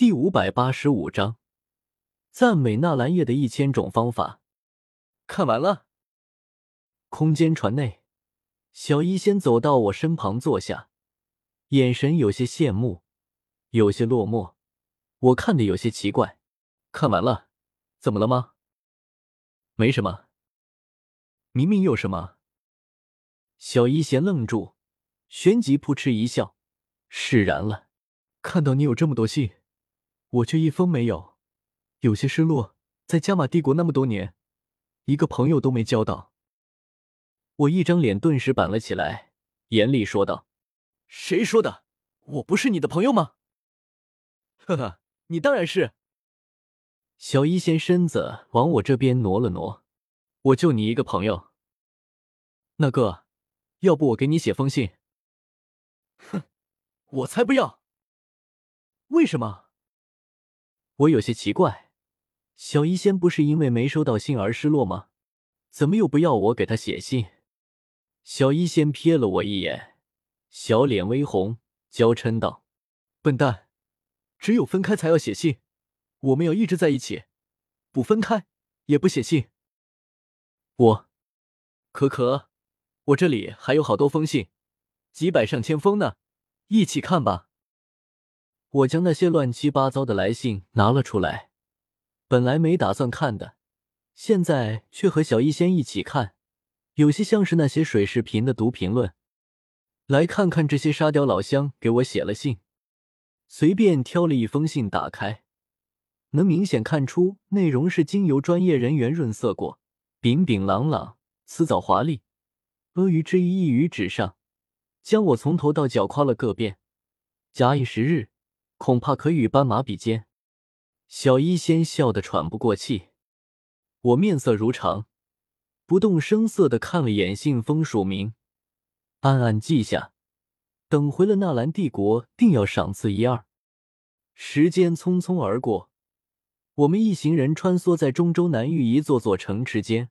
第五百八十五章，赞美纳兰叶的一千种方法。看完了。空间船内，小医仙走到我身旁坐下，眼神有些羡慕，有些落寞。我看的有些奇怪。看完了，怎么了吗？没什么。明明有什么。小医仙愣住，旋即扑哧一笑，释然了。看到你有这么多信。我却一封没有，有些失落。在加玛帝国那么多年，一个朋友都没交到。我一张脸顿时板了起来，严厉说道：“谁说的？我不是你的朋友吗？”呵呵，你当然是。小一仙身子往我这边挪了挪，我就你一个朋友。那个，要不我给你写封信？哼，我才不要。为什么？我有些奇怪，小医仙不是因为没收到信而失落吗？怎么又不要我给他写信？小医仙瞥了我一眼，小脸微红，娇嗔道：“笨蛋，只有分开才要写信，我们要一直在一起，不分开也不写信。”我，可可，我这里还有好多封信，几百上千封呢，一起看吧。我将那些乱七八糟的来信拿了出来，本来没打算看的，现在却和小医仙一起看，有些像是那些水视频的读评论。来看看这些沙雕老乡给我写了信，随便挑了一封信打开，能明显看出内容是经由专业人员润色过，炳炳朗朗，辞藻华丽，阿谀之意溢于纸上，将我从头到脚夸了个遍。假以时日。恐怕可与斑马比肩。小医仙笑得喘不过气，我面色如常，不动声色的看了眼信封署名，暗暗记下，等回了纳兰帝国，定要赏赐一二。时间匆匆而过，我们一行人穿梭在中州南域一座座城池间，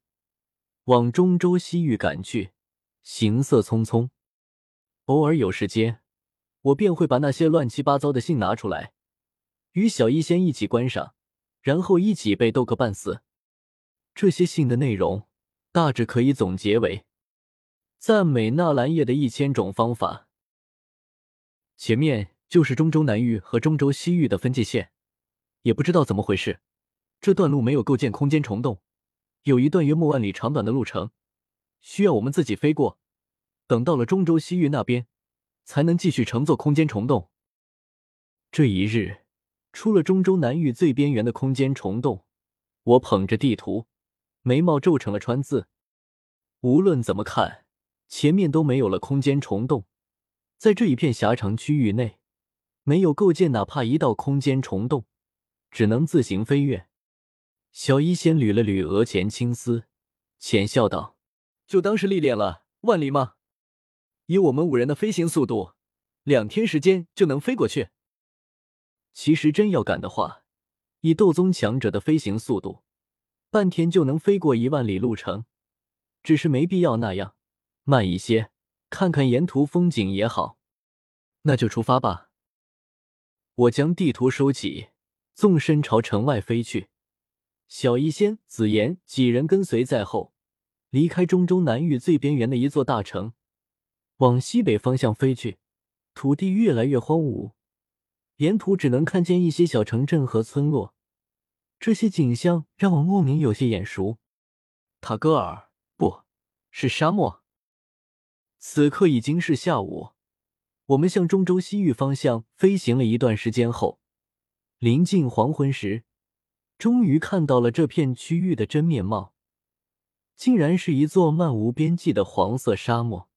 往中州西域赶去，行色匆匆。偶尔有时间。我便会把那些乱七八糟的信拿出来，与小医仙一起观赏，然后一起被逗个半死。这些信的内容大致可以总结为：赞美纳兰叶的一千种方法。前面就是中州南域和中州西域的分界线，也不知道怎么回事，这段路没有构建空间虫洞，有一段约莫万里长短的路程，需要我们自己飞过。等到了中州西域那边。才能继续乘坐空间虫洞。这一日，出了中州南域最边缘的空间虫洞，我捧着地图，眉毛皱成了川字。无论怎么看，前面都没有了空间虫洞，在这一片狭长区域内，没有构建哪怕一道空间虫洞，只能自行飞跃。小医仙捋了捋额前青丝，浅笑道：“就当是历练了万里吗？”以我们五人的飞行速度，两天时间就能飞过去。其实真要赶的话，以斗宗强者的飞行速度，半天就能飞过一万里路程。只是没必要那样，慢一些，看看沿途风景也好。那就出发吧。我将地图收起，纵身朝城外飞去。小医仙、紫妍几人跟随在后，离开中州南域最边缘的一座大城。往西北方向飞去，土地越来越荒芜，沿途只能看见一些小城镇和村落。这些景象让我莫名有些眼熟。塔戈尔，不是沙漠。此刻已经是下午，我们向中州西域方向飞行了一段时间后，临近黄昏时，终于看到了这片区域的真面貌，竟然是一座漫无边际的黄色沙漠。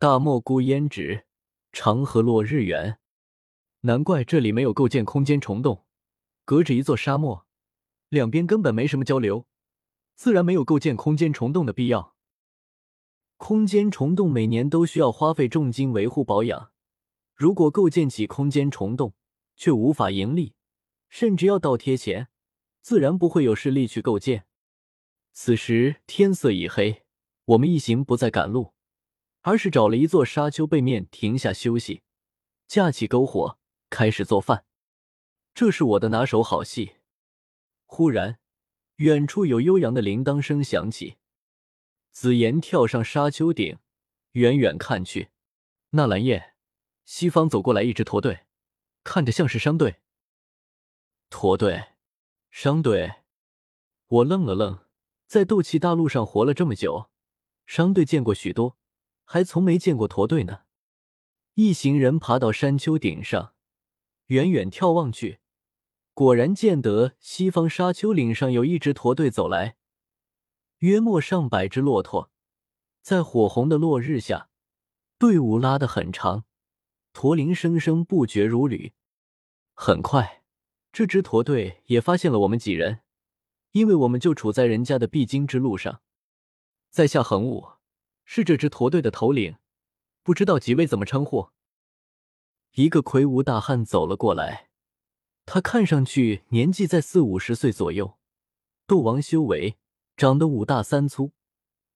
大漠孤烟直，长河落日圆。难怪这里没有构建空间虫洞，隔着一座沙漠，两边根本没什么交流，自然没有构建空间虫洞的必要。空间虫洞每年都需要花费重金维护保养，如果构建起空间虫洞却无法盈利，甚至要倒贴钱，自然不会有势力去构建。此时天色已黑，我们一行不再赶路。而是找了一座沙丘背面停下休息，架起篝火开始做饭。这是我的拿手好戏。忽然，远处有悠扬的铃铛声响起。紫妍跳上沙丘顶，远远看去，纳兰叶，西方走过来一支驼队，看着像是商队。驼队，商队。我愣了愣，在斗气大陆上活了这么久，商队见过许多，还从没见过驼队呢。一行人爬到山丘顶上，远远眺望去，果然见得西方沙丘岭上有一支驼队走来，约莫上百只骆驼，在火红的落日下，队伍拉得很长，驼铃声声不绝如缕。很快，这支驼队也发现了我们几人。因为我们就处在人家的必经之路上，在下恒武，是这支驼队的头领，不知道几位怎么称呼？一个魁梧大汉走了过来，他看上去年纪在四五十岁左右，斗王修为，长得五大三粗，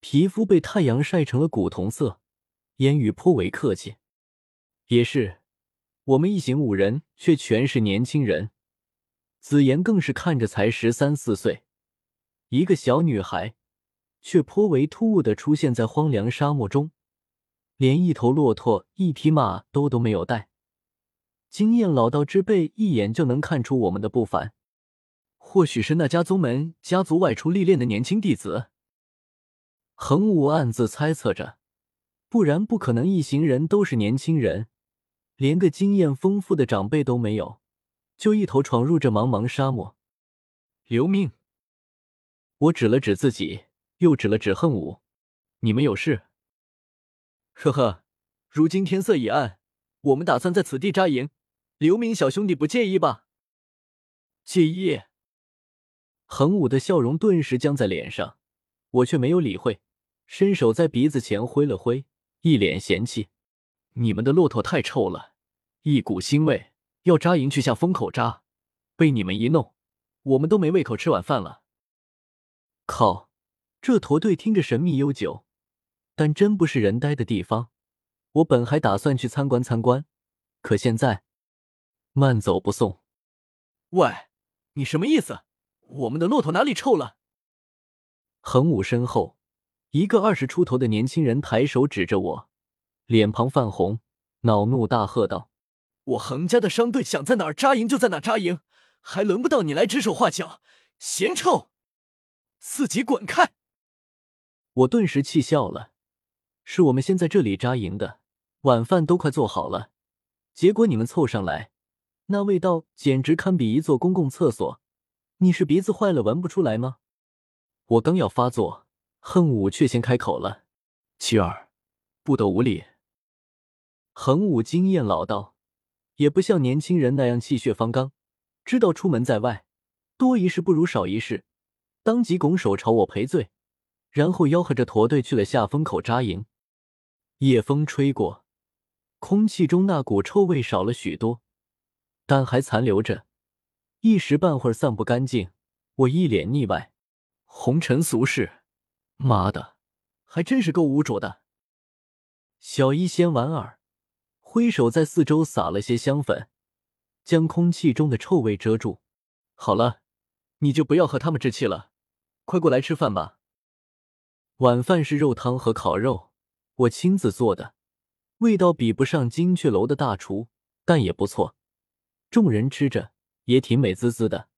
皮肤被太阳晒成了古铜色，言语颇为客气。也是，我们一行五人却全是年轻人。紫妍更是看着才十三四岁，一个小女孩，却颇为突兀的出现在荒凉沙漠中，连一头骆驼、一匹马都都没有带。经验老道之辈一眼就能看出我们的不凡，或许是那家宗门家族外出历练的年轻弟子。恒武暗自猜测着，不然不可能一行人都是年轻人，连个经验丰富的长辈都没有。就一头闯入这茫茫沙漠，留命！我指了指自己，又指了指恨武，你们有事？呵呵，如今天色已暗，我们打算在此地扎营，刘明小兄弟不介意吧？介意。恒武的笑容顿时僵在脸上，我却没有理会，伸手在鼻子前挥了挥，一脸嫌弃：“你们的骆驼太臭了，一股腥味。”要扎营去下风口扎，被你们一弄，我们都没胃口吃晚饭了。靠，这驼队听着神秘悠久，但真不是人呆的地方。我本还打算去参观参观，可现在慢走不送。喂，你什么意思？我们的骆驼哪里臭了？恒武身后，一个二十出头的年轻人抬手指着我，脸庞泛红，恼怒大喝道。我恒家的商队想在哪儿扎营就在哪扎营，还轮不到你来指手画脚，嫌臭，自己滚开！我顿时气笑了，是我们先在这里扎营的，晚饭都快做好了，结果你们凑上来，那味道简直堪比一座公共厕所，你是鼻子坏了闻不出来吗？我刚要发作，恨武却先开口了：“七儿，不得无礼。”恒武经验老道。也不像年轻人那样气血方刚，知道出门在外，多一事不如少一事，当即拱手朝我赔罪，然后吆喝着驼队去了下风口扎营。夜风吹过，空气中那股臭味少了许多，但还残留着，一时半会儿散不干净。我一脸腻歪，红尘俗世，妈的，还真是够污浊的。小医仙莞尔。挥手在四周撒了些香粉，将空气中的臭味遮住。好了，你就不要和他们置气了，快过来吃饭吧。晚饭是肉汤和烤肉，我亲自做的，味道比不上金雀楼的大厨，但也不错。众人吃着也挺美滋滋的。